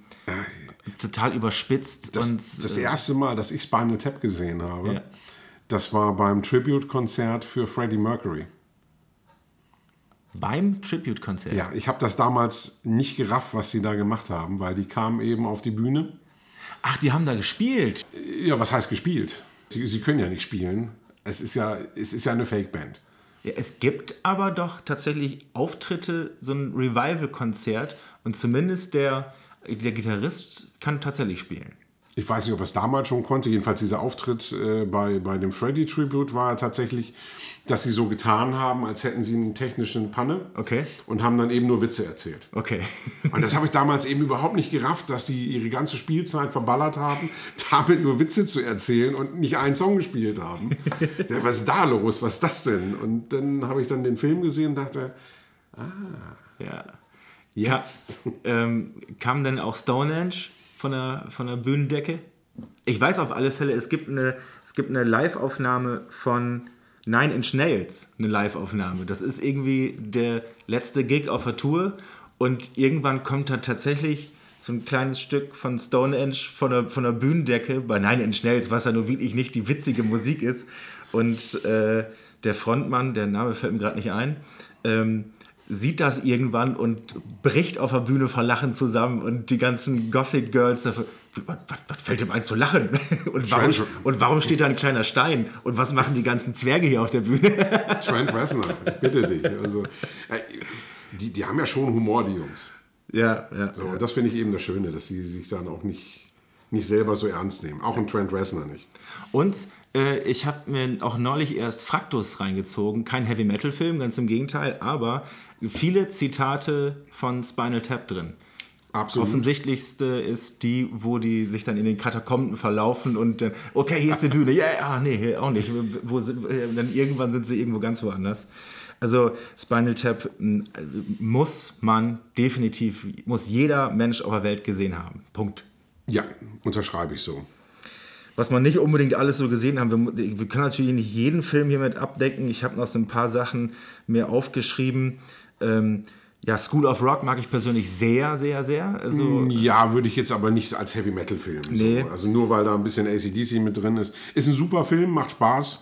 total überspitzt Das, und das äh, erste Mal, dass ich Spinal Tap gesehen habe, Ja. das war beim Tribute-Konzert für Freddie Mercury. beim Tribute-Konzert. Ja, ich habe das damals nicht gerafft, was sie da gemacht haben, weil die kamen eben auf die Bühne. Ach, die haben da gespielt. Ja, was heißt gespielt? Sie, sie können ja nicht spielen. Es ist ja, es ist ja eine Fake-Band. Ja, es gibt aber doch tatsächlich Auftritte, so ein Revival-Konzert und zumindest der, der Gitarrist kann tatsächlich spielen. Ich weiß nicht, ob er es damals schon konnte. Jedenfalls dieser Auftritt äh, bei, bei dem Freddy Tribute war tatsächlich, dass sie so getan haben, als hätten sie eine technische Panne Okay. und haben dann eben nur Witze erzählt. Okay. <laughs> Und das habe ich damals eben überhaupt nicht gerafft, dass sie ihre ganze Spielzeit verballert haben, <laughs> damit nur Witze zu erzählen und nicht einen Song gespielt haben. <laughs> Ja, was ist da los? Was ist das denn? Und dann habe ich dann den Film gesehen und dachte, Ja. jetzt. Ähm, kam denn auch Stonehenge von der, von der Bühnendecke? Ich weiß auf alle Fälle, es gibt eine, es gibt eine Live-Aufnahme von Nine Inch Nails. Eine Live-Aufnahme. Das ist irgendwie der letzte Gig auf der Tour und irgendwann kommt da tatsächlich so ein kleines Stück von Stonehenge von der, von der Bühnendecke bei Nine Inch Nails, was ja nur wirklich nicht die witzige Musik ist. Und äh, der Frontmann, der Name fällt mir gerade nicht ein, ähm, sieht das irgendwann und bricht auf der Bühne vor Lachen zusammen und die ganzen Gothic Girls dafür, was, was, fällt ihm ein zu lachen? <laughs> Und warum, und warum steht da ein kleiner Stein? Und was machen die ganzen Zwerge hier auf der Bühne? <laughs> Trent Reznor, bitte dich. Also, äh, die, die haben ja schon Humor, die Jungs. ja, ja. So, und das finde ich eben das Schöne, dass sie sich dann auch nicht, nicht selber so ernst nehmen. Auch ein Trent Reznor nicht. Und äh, ich habe mir auch neulich erst Fraktus reingezogen. Kein Heavy Metal Film, ganz im Gegenteil, aber viele Zitate von Spinal Tap drin. Absolut. Offensichtlichste ist die, wo die sich dann in den Katakomben verlaufen und dann, okay, hier ist die Bühne, ja, ja, nee, hier auch nicht. Wo sind, äh, dann irgendwann sind sie irgendwo ganz woanders. Also Spinal Tap m, äh, muss man definitiv, muss jeder Mensch auf der Welt gesehen haben. Punkt. Ja, unterschreibe ich so. Was man nicht unbedingt alles so gesehen haben, wir, wir können natürlich nicht jeden Film hiermit abdecken. Ich habe noch so ein paar Sachen mir aufgeschrieben. Ähm, ja, School of Rock mag ich persönlich sehr, sehr, sehr. Also, Ja, würde ich jetzt aber nicht als Heavy Metal Film. Nee. So. Also nur weil da ein bisschen ACDC mit drin ist. Ist ein super Film, macht Spaß.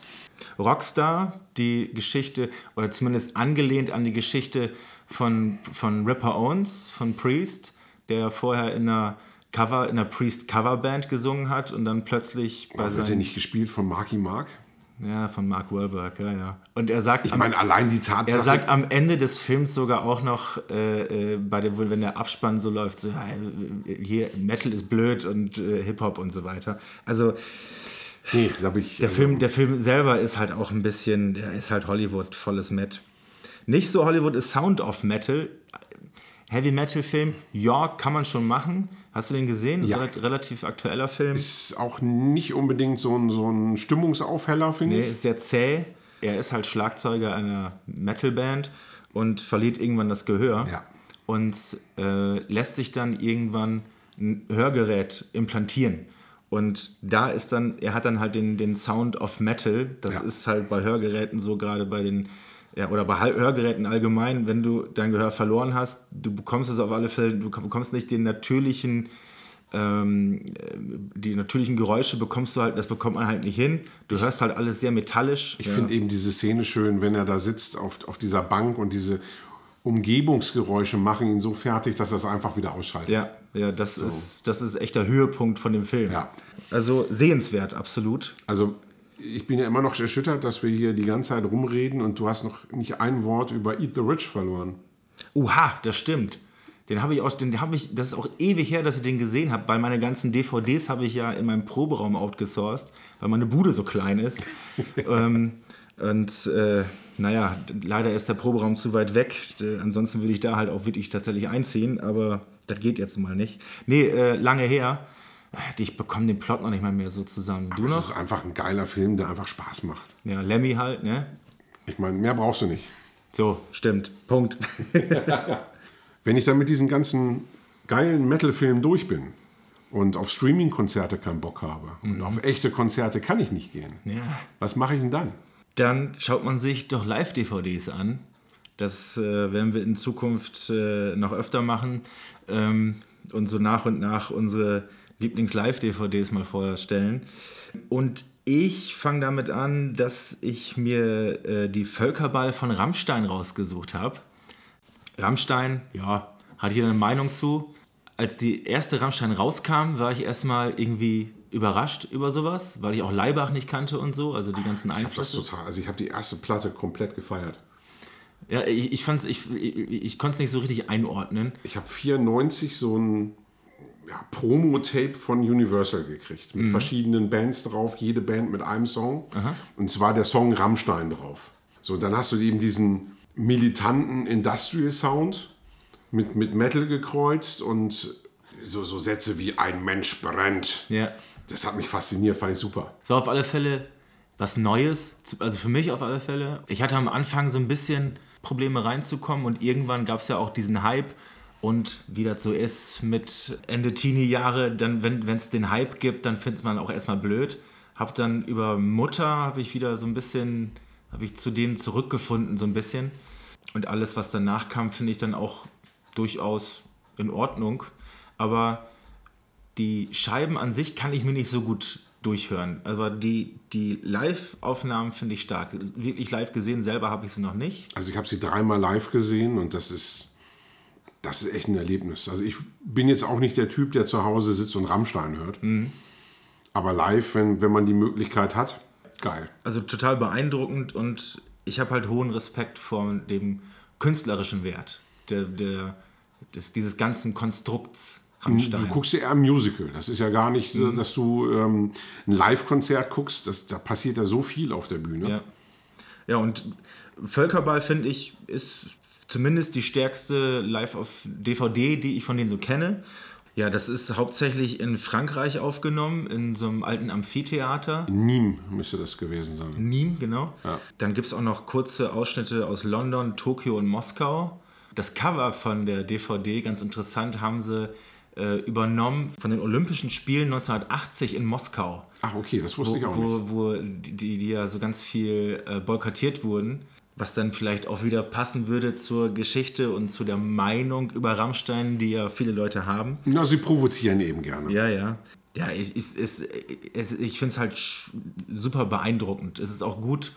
Rockstar, die Geschichte, oder zumindest angelehnt an die Geschichte von, von Ripper Owens, von Priest, der vorher in einer Cover, in einer Priest Coverband gesungen hat und dann plötzlich bei Wird seinen, nicht gespielt von Marky Mark? Ja, von Mark Wahlberg, ja, ja. Und er sagt, Ich meine, allein die Tatsache. er sagt am Ende des Films sogar auch noch, äh, äh, bei der, wenn der Abspann so läuft, so, hier, Metal ist blöd und äh, Hip-Hop und so weiter. Also nee, bin ich. der, Film, der Film selber ist halt auch ein bisschen, der ist halt Hollywood, volles Met. Nicht so Hollywood ist Sound of Metal. Heavy Metal Film, ja, kann man schon machen. Hast du den gesehen? Ja. Rel- Relativ aktueller Film. ist auch nicht unbedingt so ein, so ein Stimmungsaufheller, finde Nee, ich. ist sehr zäh. Er ist halt Schlagzeuger einer Metalband und verliert irgendwann das Gehör. Ja. Und äh, lässt sich dann irgendwann ein Hörgerät implantieren. Und da ist dann, er hat dann halt den, den Sound of Metal. Das Ja. ist halt bei Hörgeräten so, gerade bei den, ja, oder bei Hörgeräten allgemein, wenn du dein Gehör verloren hast, du bekommst es auf alle Fälle, du bekommst nicht den natürlichen ähm, äh, die natürlichen Geräusche bekommst du halt, das bekommt man halt nicht hin. Du hörst halt alles sehr metallisch. Ich finde eben diese Szene schön, wenn er da sitzt auf, auf dieser Bank und diese Umgebungsgeräusche machen ihn so fertig, dass er es einfach wieder ausschaltet. Ja, ja, das, ist, das ist echt der Höhepunkt von dem Film. Ja. Also sehenswert, absolut. Also ich bin ja immer noch erschüttert, dass wir hier die ganze Zeit rumreden und du hast noch nicht ein Wort über Eat the Rich verloren. Uha, das stimmt. Den habe ich auch, den habe ich, das ist auch ewig her, dass ich den gesehen habe, weil meine ganzen DVDs habe ich ja in meinem Proberaum outgesourced, weil meine Bude so klein ist. <laughs> ähm, und äh, naja, leider ist der Proberaum zu weit weg. Äh, ansonsten würde ich da halt auch wirklich tatsächlich einziehen, aber das geht jetzt mal nicht. Nee, äh, lange her. Ich bekomme den Plot noch nicht mal mehr so zusammen. Du Das noch? ist einfach ein geiler Film, der einfach Spaß macht. Ja, Lemmy halt, ne? Ich meine, mehr brauchst du nicht. So, stimmt. Punkt. <laughs> Wenn ich dann mit diesen ganzen geilen Metal-Filmen durch bin und auf Streaming-Konzerte keinen Bock habe und auf echte Konzerte kann ich nicht gehen, Ja. was mache ich denn dann? Dann schaut man sich doch Live-DVDs an. Das äh, werden wir in Zukunft äh, noch öfter machen ähm, und so nach und nach unsere Lieblings-Live-DVDs mal vorstellen. Und ich fange damit an, dass ich mir äh, die Völkerball von Rammstein rausgesucht habe. Rammstein, ja, hat jeder eine Meinung zu. Als die erste Rammstein rauskam, war ich erstmal irgendwie überrascht über sowas, weil ich auch Leibach nicht kannte und so, also die ganzen Ich habe das Einflüsse. total, also ich habe die erste Platte komplett gefeiert. Ja, ich, ich fand's, ich, ich, ich konnte es nicht so richtig einordnen. Ich habe 94 so ein ja, Promo-Tape von Universal gekriegt, mit verschiedenen Bands drauf, jede Band mit einem Song. Und zwar der Song Rammstein drauf. So, dann hast du eben diesen militanten Industrial Sound mit, mit Metal gekreuzt und so, so Sätze wie ein Mensch brennt. Ja. Das hat mich fasziniert, fand ich super. Es war auf alle Fälle was Neues, also für mich auf alle Fälle. Ich hatte am Anfang so ein bisschen Probleme reinzukommen und irgendwann gab es ja auch diesen Hype. Und wie das so ist mit Ende Teenie-Jahre, dann, wenn es den Hype gibt, dann findet man auch erstmal blöd. Hab dann über Mutter, habe ich wieder so ein bisschen, habe ich zu denen zurückgefunden, so ein bisschen. Und alles, was danach kam, finde ich dann auch durchaus in Ordnung. Aber die Scheiben an sich kann ich mir nicht so gut durchhören. Aber die, die Live-Aufnahmen finde ich stark. Wirklich live gesehen, selber habe ich sie noch nicht. Also ich habe sie dreimal live gesehen und das ist, das ist echt ein Erlebnis. Also ich bin jetzt auch nicht der Typ, der zu Hause sitzt und Rammstein hört. Aber live, wenn, wenn man die Möglichkeit hat, geil. Also total beeindruckend und ich habe halt hohen Respekt vor dem künstlerischen Wert der, der, des, dieses ganzen Konstrukts Rammstein. Du guckst dir eher ein Musical. Das ist ja gar nicht, so, dass du ähm, ein Live-Konzert guckst. Das, da passiert ja so viel auf der Bühne. Ja. ja, und Völkerball finde ich ist zumindest die stärkste Live auf DVD, die ich von denen so kenne. Ja, das ist hauptsächlich in Frankreich aufgenommen, in so einem alten Amphitheater. Nîmes müsste das gewesen sein. Nîmes, genau. Dann gibt es auch noch kurze Ausschnitte aus London, Tokio und Moskau. Das Cover von der DVD, ganz interessant, haben sie äh, übernommen von den Olympischen Spielen 1980 in Moskau Ach, okay, das wusste ich auch wo, nicht. wo die, die ja so ganz viel äh, boykottiert wurden, was dann vielleicht auch wieder passen würde zur Geschichte und zu der Meinung über Rammstein, die ja viele Leute haben. Na, sie provozieren eben gerne. Ja, ja. Ja, es, es, es, ich finde es halt super beeindruckend. Es ist auch gut,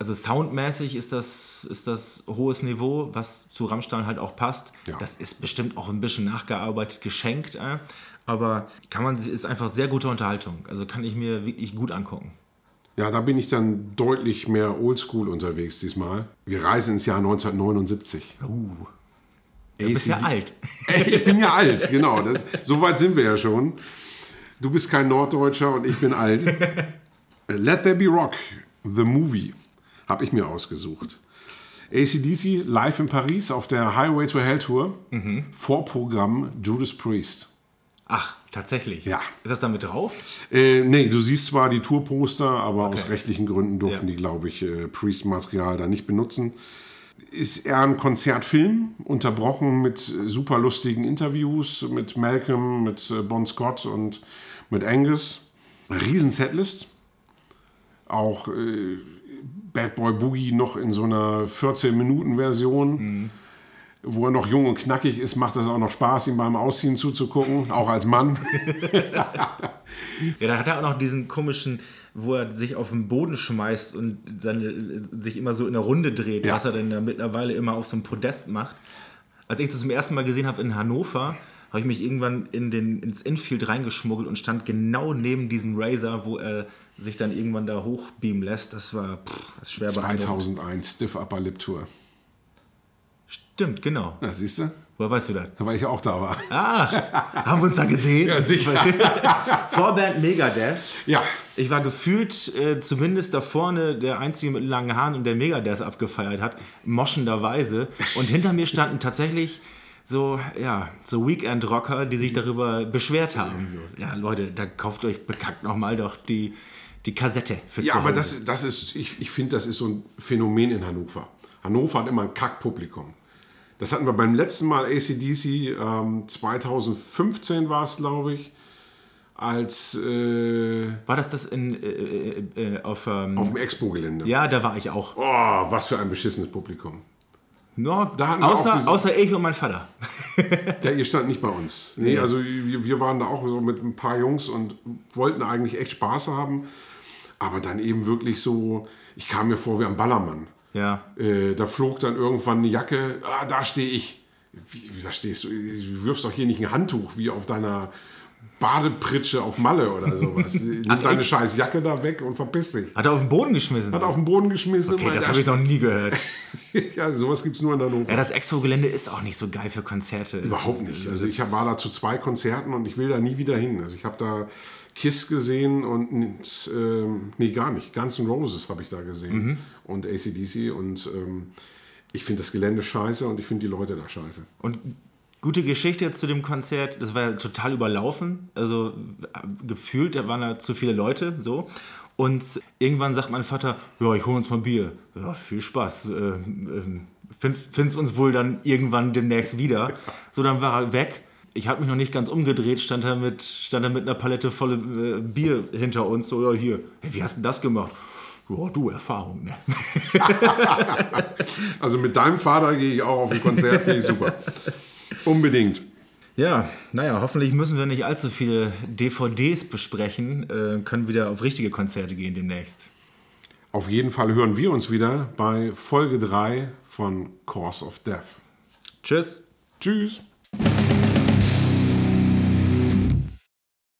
also soundmäßig ist das, ist das hohes Niveau, was zu Rammstein halt auch passt. Ja. Das ist bestimmt auch ein bisschen nachgearbeitet, geschenkt, äh, aber kann man, ist einfach sehr gute Unterhaltung. Also kann ich mir wirklich gut angucken. Ja, da bin ich dann deutlich mehr oldschool unterwegs diesmal. Wir reisen ins Jahr 1979. Uh. Du bist ja alt. <laughs> Ich bin ja alt, genau. Das, so weit sind wir ja schon. Du bist kein Norddeutscher und ich bin alt. <laughs> Let There Be Rock, The Movie, habe ich mir ausgesucht. ACDC live in Paris auf der Highway to Hell Tour. Vorprogramm Judas Priest. Ach, tatsächlich. Ja. Ist das damit drauf? Äh, nee, du siehst zwar die Tourposter, aber aus Okay. rechtlichen Gründen durften Ja. die, glaube ich, äh, Priest-Material da nicht benutzen. Ist eher ein Konzertfilm, unterbrochen mit super lustigen Interviews mit Malcolm, mit äh, Bon Scott und mit Angus. Riesen Setlist. Auch äh, Bad Boy Boogie noch in so einer 14-Minuten-Version. Wo er noch jung und knackig ist, macht es auch noch Spaß, ihm beim Ausziehen zuzugucken, auch als Mann. Ja, da hat er auch noch diesen komischen, wo er sich auf den Boden schmeißt und seine, sich immer so in der Runde dreht, Ja. was er denn da mittlerweile immer auf so einem Podest macht. Als ich das zum ersten Mal gesehen habe in Hannover, habe ich mich irgendwann in den, ins Infield reingeschmuggelt und stand genau neben diesem Razer, wo er sich dann irgendwann da hochbeamen lässt. Das war pff, das ist schwer beeindruckend. 2001, Stiff Upper Lip Tour. Stimmt, genau. Na, siehst du? Woher weißt du das? Weil ich auch da war. Ach, haben wir uns da gesehen? Ja, sicher. <laughs> Vorband Megadeth. Ja, Ich war gefühlt äh, zumindest da vorne der Einzige mit langen Haaren und der Megadeth abgefeiert hat, moschenderweise. Und hinter mir standen tatsächlich so, ja, so Weekend-Rocker, die sich darüber beschwert haben. So, ja, Leute, da kauft euch bekackt nochmal doch die, die Kassette für ja aber das, das ist, ich, ich finde, das ist so ein Phänomen in Hannover. Hannover hat immer ein Kackpublikum. Das hatten wir beim letzten Mal ACDC, ähm, 2015 war es, glaube ich, als äh, War das das in, äh, äh, äh, auf... Ähm, auf dem Expo-Gelände. ja, da war ich auch. Oh, was für ein beschissenes Publikum. No, außer, diese- außer ich und mein Vater. <laughs> Ja, ihr stand nicht bei uns. Nee, also wir, wir waren da auch so mit ein paar Jungs und wollten eigentlich echt Spaß haben. Aber dann eben wirklich so, ich kam mir vor wie ein Ballermann. Ja. Äh, da flog dann irgendwann eine Jacke, ah, da stehe ich. Wie, da stehst du? Du wirfst doch hier nicht ein Handtuch wie auf deiner Badepritsche auf Malle oder sowas. <laughs> Nimm deine ich- scheiß Jacke da weg und verpiss dich. Hat er auf den Boden geschmissen? Hat auf den Boden geschmissen. okay, das da habe ich noch nie gehört. <laughs> ja, sowas gibt es nur in Hannover. Ja, das Expo-Gelände ist auch nicht so geil für Konzerte. Überhaupt nicht. Also ich war da zu zwei Konzerten und ich will da nie wieder hin. Also ich habe da Kiss gesehen und ähm, nee, gar nicht. Guns N' Roses habe ich da gesehen Mhm. und ACDC und ähm, ich finde das Gelände scheiße und ich finde die Leute da scheiße. Und gute Geschichte jetzt zu dem Konzert. Das war ja total überlaufen. Also äh, gefühlt, da waren da zu viele Leute. So. Und irgendwann sagt mein Vater, ja, ich hole uns mal Bier. Ja, viel Spaß. Äh, ähm, find's, find's uns wohl dann irgendwann demnächst wieder. So, dann war er weg. Ich habe mich noch nicht ganz umgedreht, stand er mit, stand er mit einer Palette volle äh, Bier hinter uns. So, ja, hier. Hey, wie hast du das gemacht? Ja, du, Erfahrung, ne? <laughs> Also mit deinem Vater gehe ich auch auf ein Konzert, finde ich super. Unbedingt. Ja, naja, hoffentlich müssen wir nicht allzu viele DVDs besprechen, äh, können wieder auf richtige Konzerte gehen demnächst. Auf jeden Fall hören wir uns wieder bei Folge 3 von Course of Death. Tschüss. Tschüss.